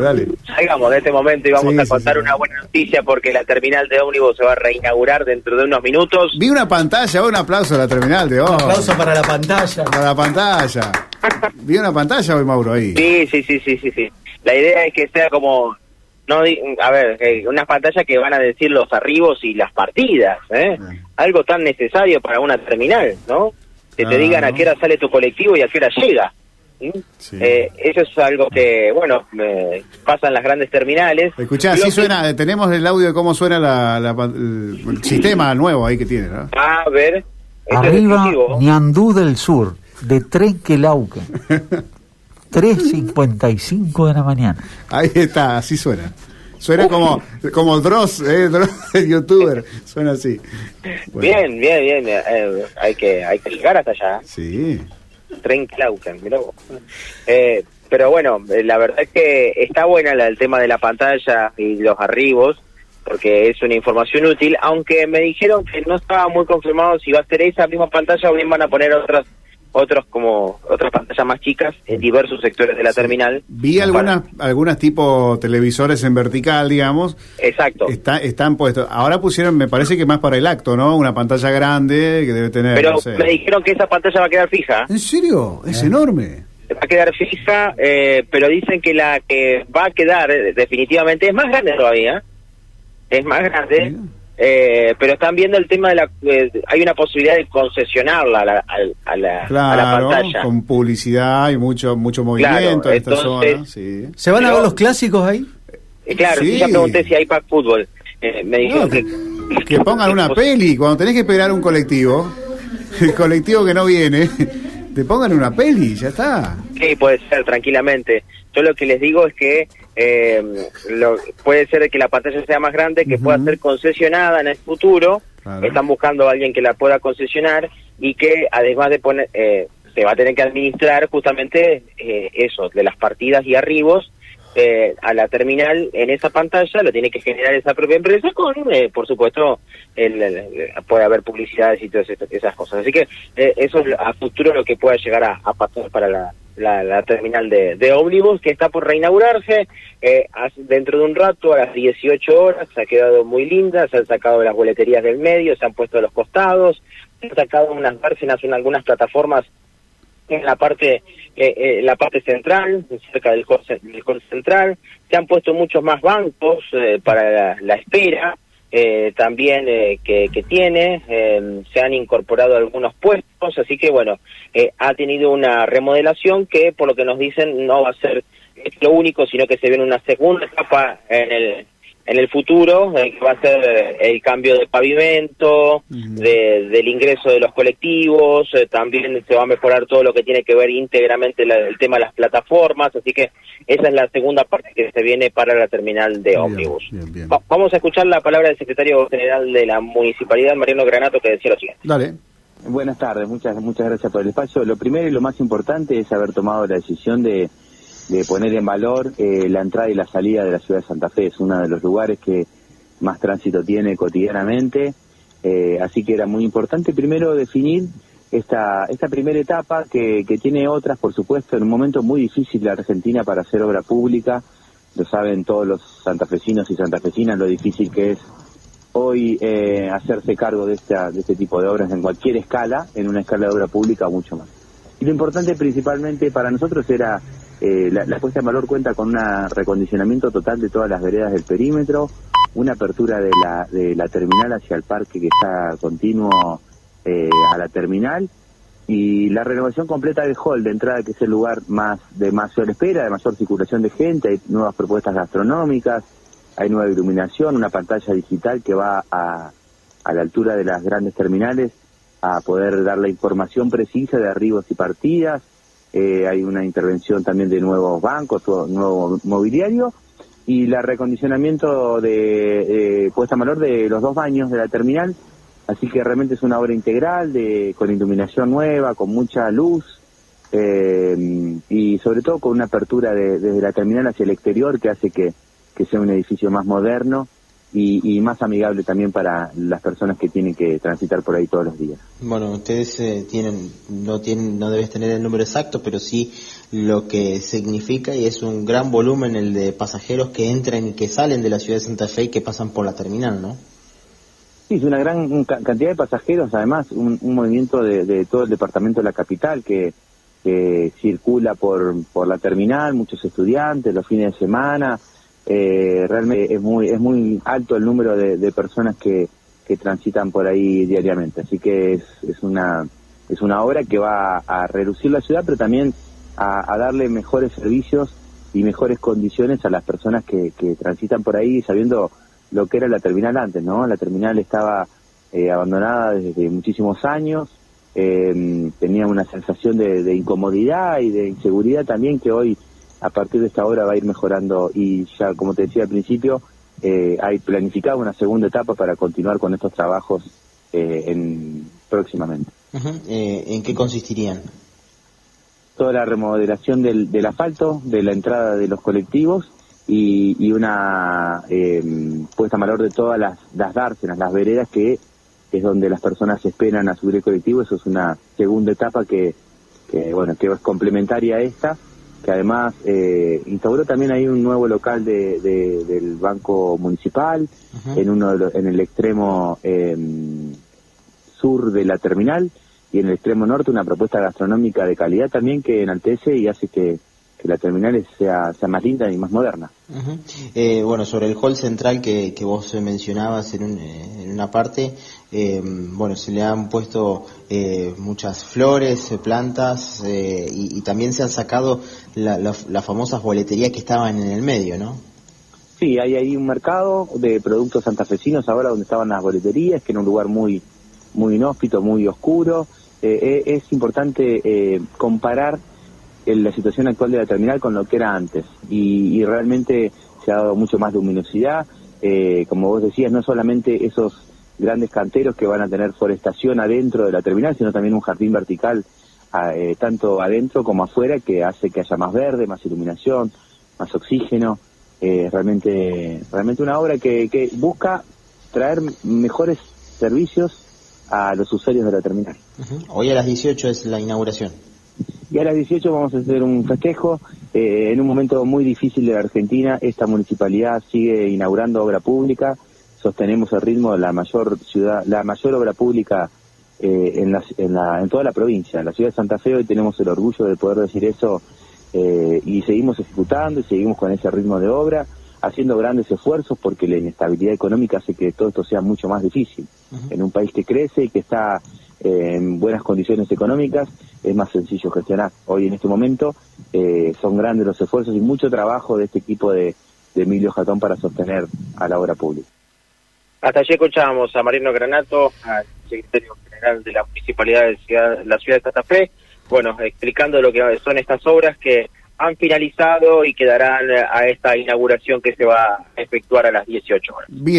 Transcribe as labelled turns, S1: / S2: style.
S1: dale.
S2: Salgamos de este momento y vamos
S1: Sí,
S2: a contar
S1: sí.
S2: una buena noticia porque la terminal de ómnibus se va a reinaugurar dentro de unos minutos.
S1: Vi una pantalla, un aplauso a la terminal de hoy.
S3: Aplauso para la pantalla.
S1: Para la pantalla. Vi una pantalla hoy, Mauro, ahí.
S2: Sí, sí, sí, sí, sí, sí. La idea es que sea como, no, di- a ver, eh, unas pantallas que van a decir los arribos y las partidas, ¿eh?
S1: Bien.
S2: Algo tan necesario para una terminal, ¿no? Que te
S1: Ah,
S2: digan a qué hora sale tu colectivo y a qué hora llega. ¿Sí?
S1: Sí.
S2: Eh, eso es algo que, bueno, eh, pasa en las grandes terminales.
S1: Escuchá,
S2: Lo
S1: sí
S2: que-
S1: suena, eh, tenemos el audio de cómo suena la, la el, el sistema nuevo ahí que tiene, ¿no?
S2: A ver, es
S4: Arriba. Ñandú del Sur, de Trenquelauquen. 3.55 de la mañana.
S1: Ahí está, así suena. Suena como, como Dross, ¿eh? Dross, el youtuber. Suena así. Bueno,
S2: Bien, bien, bien. eh, hay, que, hay que llegar hasta allá.
S1: Sí.
S2: Tren Claucan, mirá. Eh, pero bueno, eh, la verdad es que está buena la, el tema de la pantalla y los arribos, porque es una información útil, aunque me dijeron que no estaba muy confirmado si va a ser esa misma pantalla o bien van a poner otras otros como otras pantallas más chicas en diversos sectores de la terminal.
S1: Vi algunas, algunas tipo televisores en vertical, digamos.
S2: Exacto.
S1: Está, están puestos. Ahora pusieron, me parece que más para el acto, ¿no? Una pantalla grande que debe tener.
S2: Pero
S1: no sé.
S2: me dijeron que esa pantalla va a quedar fija.
S1: ¿En serio? Es enorme.
S2: va a quedar fija, eh, pero dicen que la que va a quedar eh, definitivamente es más grande todavía. Es más grande.
S1: Mira.
S2: Eh, pero están viendo el tema de la... eh, hay una posibilidad de concesionarla a la, al- a la, a la
S1: Claro,
S2: pantalla.
S1: con publicidad y mucho mucho movimiento
S2: Claro,
S1: en esta
S2: entonces-
S1: zona. Sí.
S3: ¿Se van a ver los clásicos ahí?
S2: Eh, claro,
S1: Sí.
S2: ya pregunté si hay pack fútbol. Eh, me dijeron
S1: No, que,
S2: que...
S1: que pongan una peli. Cuando tenés que esperar un colectivo, el colectivo que no viene, te pongan una peli, ya está.
S2: Sí, puede ser, tranquilamente. Yo lo que les digo es que eh, lo- puede ser que la pantalla sea más grande, que pueda ser concesionada en el futuro.
S1: Claro.
S2: Están buscando a alguien que la pueda concesionar y que además de poner, eh, se va a tener que administrar justamente eh, eso, de las partidas y arribos eh, a la terminal en esa pantalla, lo tiene que generar esa propia empresa con, eh, por supuesto, el, puede haber publicidades y todas esas, cosas. Así que eh, eso es a futuro lo que pueda llegar a, pasar para la, la, la terminal de, de ómnibus que está por reinaugurarse eh, dentro de un rato a las 18 horas. Se ha quedado muy linda, se han sacado las boleterías del medio, se han puesto a los costados, se han sacado unas vérsenas en algunas plataformas en la parte eh, eh, la parte central, cerca del ce- del central. Se han puesto muchos más bancos eh, para la, la espera, eh, también eh, que, que tiene. eh, se han incorporado algunos puestos, así que bueno, ha tenido una remodelación que, por lo que nos dicen, no va a ser lo único, sino que se viene una segunda etapa en el en el futuro, eh, que va a ser eh, el cambio de pavimento, de- del ingreso de los colectivos, eh, también se va a mejorar todo lo que tiene que ver íntegramente la- el tema de las plataformas, así que esa es la segunda parte que se viene para la terminal de
S1: Bien,
S2: ómnibus.
S1: bien, bien.
S2: Va- vamos a escuchar la palabra del secretario general de la municipalidad, Mariano Granato, que decía lo siguiente.
S1: Dale.
S5: Buenas tardes, muchas muchas gracias por el espacio. Lo primero y lo más importante es haber tomado la decisión de, de poner en valor eh, la entrada y la salida de la ciudad de Santa Fe. Es uno de los lugares que más tránsito tiene cotidianamente, eh, así que era muy importante primero definir esta, esta primera etapa que, que tiene otras, por supuesto, en un momento muy difícil de Argentina para hacer obra pública. Lo saben todos los santafesinos y santafesinas lo difícil que es hoy eh, hacerse cargo de, esta, de este tipo de obras en cualquier escala, en una escala de obra pública mucho más. Y lo importante principalmente para nosotros era, eh, la, la puesta en valor cuenta con un recondicionamiento total de todas las veredas del perímetro, una apertura de la, de la terminal hacia el parque que está continuo eh, a la terminal y la renovación completa del hall de entrada que es el lugar más de mayor espera, de mayor circulación de gente, hay nuevas propuestas gastronómicas, hay nueva iluminación, una pantalla digital que va a, a la altura de las grandes terminales a poder dar la información precisa de arribos y partidas, eh, hay una intervención también de nuevos bancos, nuevo mobiliario y la recondicionamiento de eh, puesta valor de los dos baños de la terminal, así que realmente es una obra integral de con iluminación nueva, con mucha luz eh, y sobre todo con una apertura de- desde la terminal hacia el exterior que hace que, que sea un edificio más moderno y, y más amigable también para las personas que tienen que transitar por ahí todos los días.
S6: Bueno, ustedes eh, tienen, no tienen, no debes tener el número exacto, pero sí lo que significa y es un gran volumen el de pasajeros que entran y que salen de la ciudad de Santa Fe y que pasan por la terminal, ¿no?
S5: Sí, es una gran ca- cantidad de pasajeros, además un, un movimiento de, de todo el departamento de la capital que, que circula por, por la terminal, muchos estudiantes, los fines de semana, eh, realmente es muy, es muy alto el número de, de personas que, que transitan por ahí diariamente, así que es, es una, es una obra que va a reducir la ciudad, pero también a, darle mejores servicios y mejores condiciones a las personas que, que transitan por ahí sabiendo lo que era la terminal antes, ¿no? La terminal estaba eh, abandonada desde muchísimos años, eh, tenía una sensación de incomodidad y de inseguridad también que hoy a partir de esta obra va a ir mejorando y ya como te decía al principio eh, hay planificada una segunda etapa para continuar con estos trabajos eh, en, próximamente.
S6: Eh, ¿En qué consistirían?
S5: toda la remodelación del, del asfalto, de la entrada de los colectivos y, y una eh, puesta en valor de todas las, las dársenas, las veredas que es donde las personas esperan a subir el colectivo. Eso es una segunda etapa que, que bueno, que es complementaria a esta, que además eh, instauró también ahí un nuevo local de, de- del Banco Municipal, en uno de los- en el extremo eh, sur de la terminal y en el extremo norte una propuesta gastronómica de calidad también que enaltece y hace que, que la terminal sea, sea más linda y más moderna.
S6: Ujú. Eh, bueno, sobre el hall central que, que vos mencionabas en, un- eh, en una parte, eh, bueno, se le han puesto eh, muchas flores, eh, plantas eh, y, y también se han sacado la- la- las famosas boleterías que estaban en el medio, ¿no?
S5: Sí, hay ahí un mercado de productos santafesinos ahora donde estaban las boleterías, que era un lugar muy, muy inhóspito, muy oscuro. Es importante comparar la situación actual de la terminal con lo que era antes y, y realmente se ha dado mucho más luminosidad. Eh, como vos decías, no solamente esos grandes canteros que van a tener forestación adentro de la terminal, sino también un jardín vertical eh, tanto adentro como afuera que hace que haya más verde, más iluminación, más oxígeno. Eh, realmente, realmente una obra que, que busca traer mejores servicios a los usuarios de la terminal.
S6: Hoy a las 18 es la inauguración.
S5: Y a las 18 vamos a hacer un festejo. eh, en un momento muy difícil de la Argentina, esta municipalidad sigue inaugurando obra pública. Sostenemos el ritmo de la mayor ciudad, la mayor obra pública eh, en, la, en, la- en toda la provincia. En la ciudad de Santa Fe hoy tenemos el orgullo de poder decir eso eh, y seguimos ejecutando y seguimos con ese ritmo de obra, haciendo grandes esfuerzos porque la inestabilidad económica hace que todo esto sea mucho más difícil. En un país que crece y que está eh, en buenas condiciones económicas, es más sencillo gestionar. Hoy en este momento eh, son grandes los esfuerzos y mucho trabajo de este equipo de, de Emilio Jatón para sostener a la obra pública.
S2: Hasta allí escuchábamos a Marino Granato, al secretario general de la Municipalidad de ciudad- la ciudad de Santa Fe, bueno, explicando lo que son estas obras que han finalizado y que darán eh, a esta inauguración que se va a efectuar a las 18 horas.
S1: Bien.